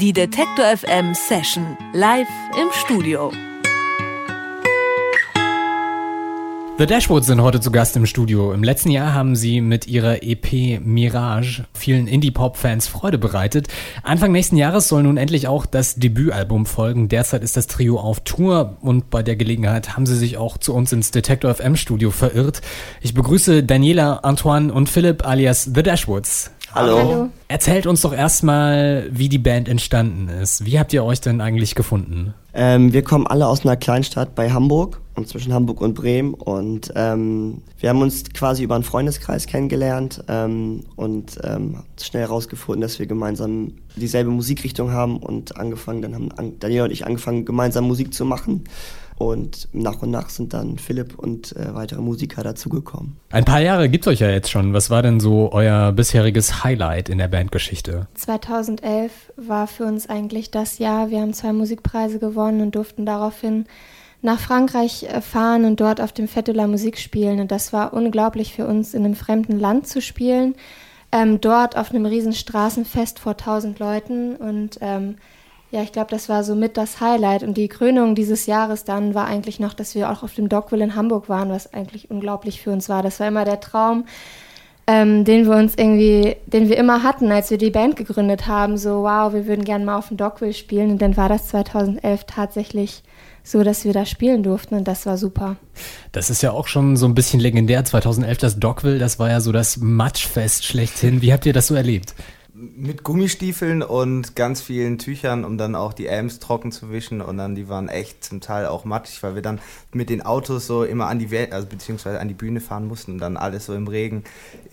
Die Detektor FM Session live im Studio. The Dashwoods sind heute zu Gast im Studio. Im letzten Jahr haben sie mit ihrer EP Mirage vielen Indie-Pop-Fans Freude bereitet. Anfang nächsten Jahres soll nun endlich auch das Debütalbum folgen. Derzeit ist das Trio auf Tour und bei der Gelegenheit haben sie sich auch zu uns ins Detector FM Studio verirrt. Ich begrüße Daniela, Antoine und Philipp alias The Dashwoods. Hallo. Hallo. Erzählt uns doch erstmal, wie die Band entstanden ist. Wie habt ihr euch denn eigentlich gefunden? Ähm, wir kommen alle aus einer Kleinstadt bei Hamburg und zwischen Hamburg und Bremen und ähm, wir haben uns quasi über einen Freundeskreis kennengelernt ähm, und ähm, schnell herausgefunden, dass wir gemeinsam dieselbe Musikrichtung haben und angefangen, dann haben Daniela und ich angefangen, gemeinsam Musik zu machen. Und nach und nach sind dann Philipp und äh, weitere Musiker dazugekommen. Ein paar Jahre gibt es euch ja jetzt schon. Was war denn so euer bisheriges Highlight in der Bandgeschichte? 2011 war für uns eigentlich das Jahr. Wir haben zwei Musikpreise gewonnen und durften daraufhin nach Frankreich äh, fahren und dort auf dem Fête de la Musique spielen. Und das war unglaublich für uns, in einem fremden Land zu spielen. Ähm, dort auf einem riesen Straßenfest vor 1000 Leuten und ähm, ja, ich glaube, das war so mit das Highlight. Und die Krönung dieses Jahres dann war eigentlich noch, dass wir auch auf dem Dockville in Hamburg waren, was eigentlich unglaublich für uns war. Das war immer der Traum, ähm, den wir uns irgendwie, den wir immer hatten, als wir die Band gegründet haben. So, wow, wir würden gerne mal auf dem Dockville spielen. Und dann war das 2011 tatsächlich so, dass wir da spielen durften und das war super. Das ist ja auch schon so ein bisschen legendär. 2011 das Dockville, das war ja so das Matschfest schlechthin. Wie habt ihr das so erlebt? Mit Gummistiefeln und ganz vielen Tüchern, um dann auch die Amps trocken zu wischen und dann die waren echt zum Teil auch matschig, weil wir dann mit den Autos so immer an die Welt, also beziehungsweise an die Bühne fahren mussten und dann alles so im Regen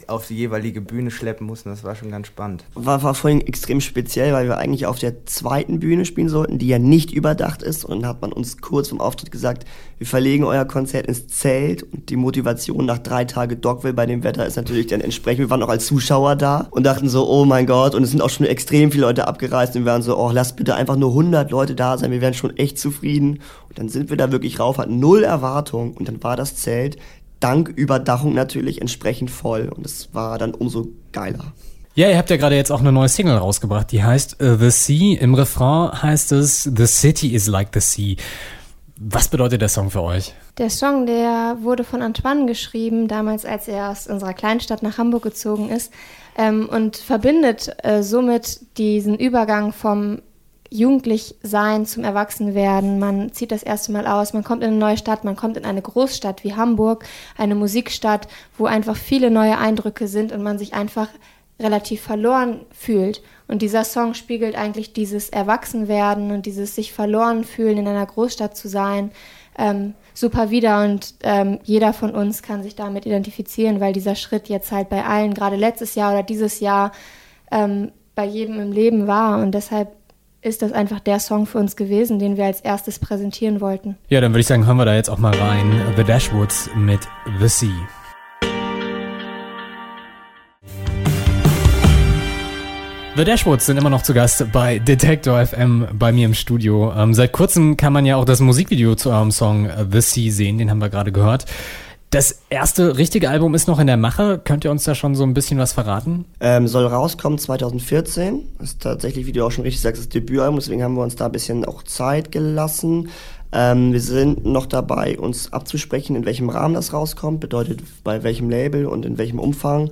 auf die jeweilige Bühne schleppen mussten. Das war schon ganz spannend. War, war vorhin extrem speziell, weil wir eigentlich auf der zweiten Bühne spielen sollten, die ja nicht überdacht ist und dann hat man uns kurz vom Auftritt gesagt, wir verlegen euer Konzert ins Zelt und die Motivation nach drei Tagen Dogville bei dem Wetter ist natürlich dann entsprechend. Wir waren auch als Zuschauer da und dachten so, oh mein Gott, Gott. Und es sind auch schon extrem viele Leute abgereist und wir waren so, oh, lasst bitte einfach nur 100 Leute da sein, wir wären schon echt zufrieden. Und dann sind wir da wirklich rauf, hatten null Erwartung und dann war das Zelt dank Überdachung natürlich entsprechend voll und es war dann umso geiler. Ja, ihr habt ja gerade jetzt auch eine neue Single rausgebracht, die heißt uh, The Sea. Im Refrain heißt es The City is like the Sea. Was bedeutet der Song für euch? Der Song, der wurde von Antoine geschrieben, damals als er aus unserer Kleinstadt nach Hamburg gezogen ist ähm, und verbindet äh, somit diesen Übergang vom Jugendlichsein zum Erwachsenwerden. Man zieht das erste Mal aus, man kommt in eine neue Stadt, man kommt in eine Großstadt wie Hamburg, eine Musikstadt, wo einfach viele neue Eindrücke sind und man sich einfach relativ verloren fühlt. Und dieser Song spiegelt eigentlich dieses Erwachsenwerden und dieses sich verloren fühlen, in einer Großstadt zu sein, ähm, super wieder. Und ähm, jeder von uns kann sich damit identifizieren, weil dieser Schritt jetzt halt bei allen, gerade letztes Jahr oder dieses Jahr, ähm, bei jedem im Leben war. Und deshalb ist das einfach der Song für uns gewesen, den wir als erstes präsentieren wollten. Ja, dann würde ich sagen, hören wir da jetzt auch mal rein. The Dashwoods mit The Sea. The Dashwoods sind immer noch zu Gast bei Detector FM bei mir im Studio. Ähm, seit kurzem kann man ja auch das Musikvideo zu eurem Song äh, The Sea sehen, den haben wir gerade gehört. Das erste richtige Album ist noch in der Mache. Könnt ihr uns da schon so ein bisschen was verraten? Ähm, soll rauskommen 2014. Das ist tatsächlich, wie du auch schon richtig sagst, das Debütalbum. Deswegen haben wir uns da ein bisschen auch Zeit gelassen. Ähm, wir sind noch dabei, uns abzusprechen, in welchem Rahmen das rauskommt. Bedeutet, bei welchem Label und in welchem Umfang.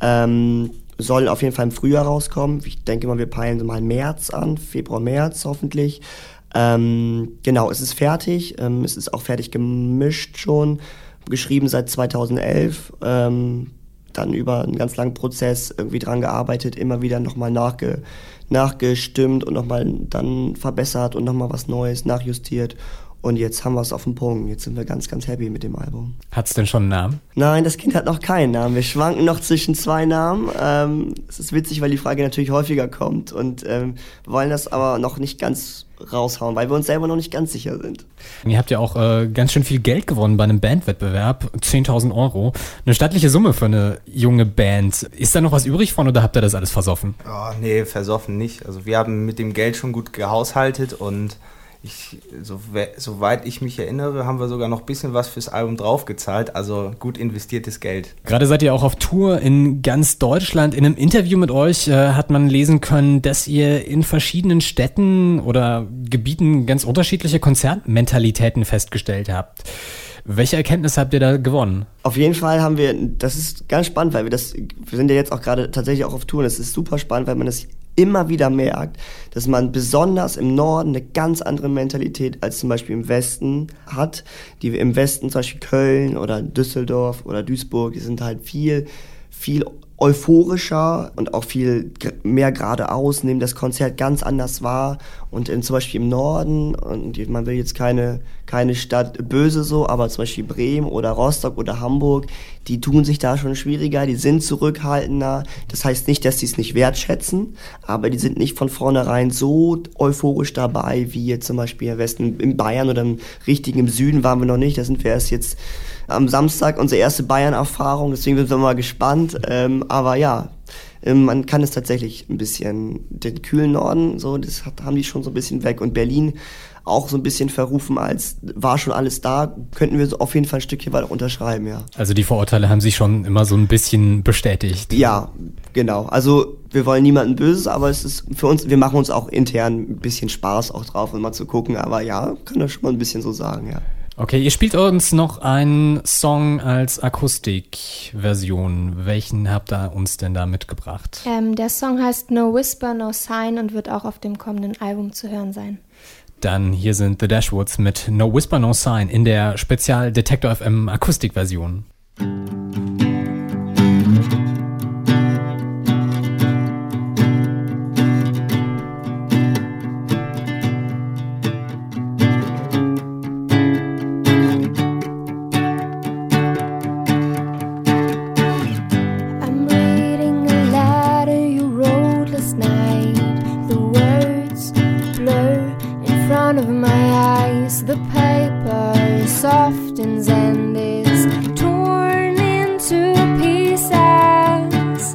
Ähm, soll auf jeden Fall im Frühjahr rauskommen. Ich denke mal, wir peilen so mal März an, Februar, März hoffentlich. Ähm, genau, es ist fertig. Ähm, es ist auch fertig gemischt schon. Geschrieben seit 2011. Ähm, dann über einen ganz langen Prozess irgendwie dran gearbeitet, immer wieder nochmal nachge nachgestimmt und nochmal dann verbessert und nochmal was Neues nachjustiert. Und jetzt haben wir es auf den Punkt. Jetzt sind wir ganz, ganz happy mit dem Album. Hat es denn schon einen Namen? Nein, das Kind hat noch keinen Namen. Wir schwanken noch zwischen zwei Namen. Ähm, es ist witzig, weil die Frage natürlich häufiger kommt und ähm, wollen das aber noch nicht ganz raushauen, weil wir uns selber noch nicht ganz sicher sind. Ihr habt ja auch äh, ganz schön viel Geld gewonnen bei einem Bandwettbewerb, 10.000 Euro. Eine stattliche Summe für eine junge Band. Ist da noch was übrig von oder habt ihr das alles versoffen? Oh, nee, versoffen nicht. Also wir haben mit dem Geld schon gut gehaushaltet und ich, so, soweit ich mich erinnere, haben wir sogar noch ein bisschen was fürs Album draufgezahlt. Also gut investiertes Geld. Gerade seid ihr auch auf Tour in ganz Deutschland. In einem Interview mit euch äh, hat man lesen können, dass ihr in verschiedenen Städten oder Gebieten ganz unterschiedliche Konzertmentalitäten festgestellt habt. Welche Erkenntnis habt ihr da gewonnen? Auf jeden Fall haben wir, das ist ganz spannend, weil wir das, wir sind ja jetzt auch gerade tatsächlich auch auf Tour und es ist super spannend, weil man das immer wieder merkt, dass man besonders im Norden eine ganz andere Mentalität als zum Beispiel im Westen hat. Die im Westen, zum Beispiel Köln oder Düsseldorf oder Duisburg, die sind halt viel, viel euphorischer und auch viel mehr geradeaus, nehmen das Konzert ganz anders wahr. Und in, zum Beispiel im Norden, und man will jetzt keine, keine Stadt böse so, aber zum Beispiel Bremen oder Rostock oder Hamburg, die tun sich da schon schwieriger, die sind zurückhaltender. Das heißt nicht, dass sie es nicht wertschätzen, aber die sind nicht von vornherein so euphorisch dabei, wie jetzt zum Beispiel im Westen, in Bayern oder im richtigen im Süden waren wir noch nicht, da sind wir erst jetzt am Samstag unsere erste Bayern-Erfahrung, deswegen sind wir mal gespannt. Ähm, aber ja, ähm, man kann es tatsächlich ein bisschen, den kühlen Norden, so, das hat, haben die schon so ein bisschen weg. Und Berlin auch so ein bisschen verrufen als war schon alles da, könnten wir so auf jeden Fall ein Stückchen weiter unterschreiben, ja. Also die Vorurteile haben sich schon immer so ein bisschen bestätigt. Ja, genau. Also wir wollen niemanden Böses, aber es ist für uns, wir machen uns auch intern ein bisschen Spaß auch drauf, um mal zu gucken. Aber ja, kann das schon mal ein bisschen so sagen, ja. Okay, ihr spielt uns noch einen Song als Akustikversion. Welchen habt ihr uns denn da mitgebracht? Ähm, der Song heißt No Whisper, No Sign und wird auch auf dem kommenden Album zu hören sein. Dann hier sind The Dashwoods mit No Whisper, No Sign in der Spezial Detector FM Akustikversion. front of my eyes, the paper softens and is torn into pieces.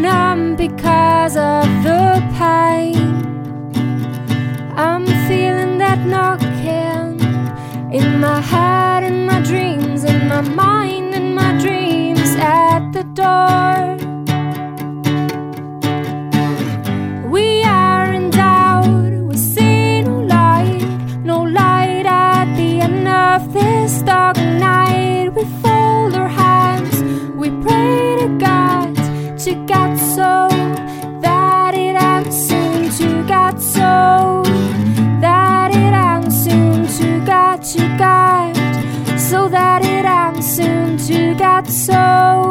Numb because of the pain. I'm feeling that knocking in my head, in my dreams, in my mind, in my dreams at the door. so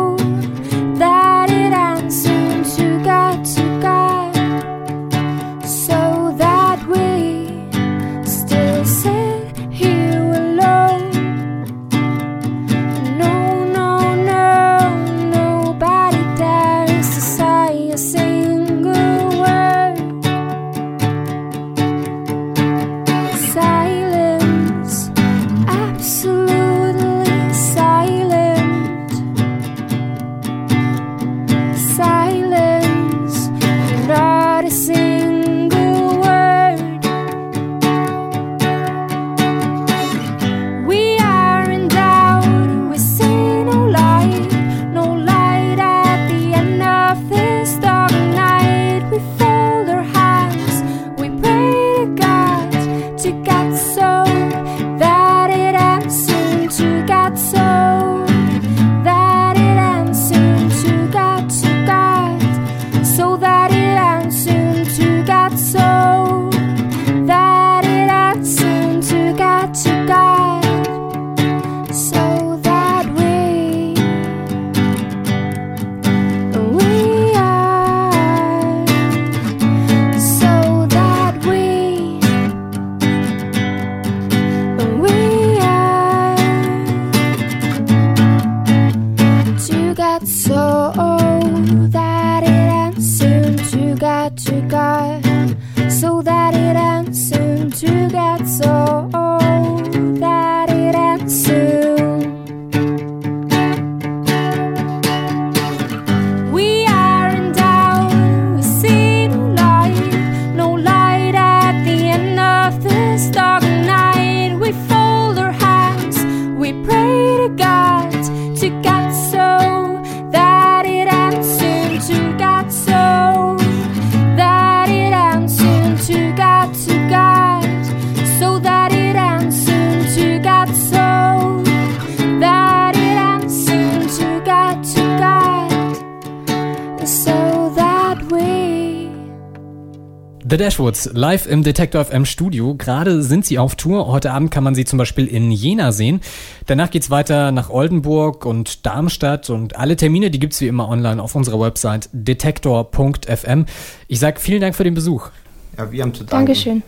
The Dashwoods live im Detektor FM Studio. Gerade sind sie auf Tour. Heute Abend kann man sie zum Beispiel in Jena sehen. Danach geht's weiter nach Oldenburg und Darmstadt und alle Termine, die gibt's wie immer online auf unserer Website detektor.fm. Ich sag vielen Dank für den Besuch. Ja, wir haben zu danken. Dankeschön.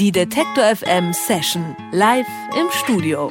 Die Detektor FM Session live im Studio.